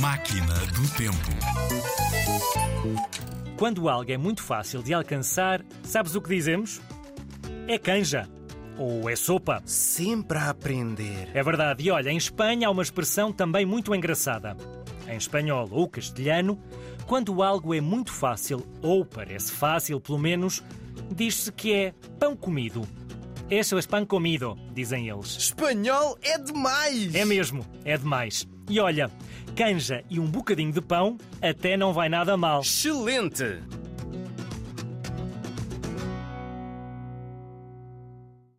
Máquina do Tempo. Quando algo é muito fácil de alcançar, sabes o que dizemos? É canja. Ou é sopa. Sempre a aprender. É verdade. E olha, em Espanha há uma expressão também muito engraçada. Em espanhol ou castelhano, quando algo é muito fácil, ou parece fácil pelo menos, diz-se que é pão comido. Eso es pan comido, dizem eles. Espanhol é demais! É mesmo, é demais. E olha, canja e um bocadinho de pão até não vai nada mal. Excelente!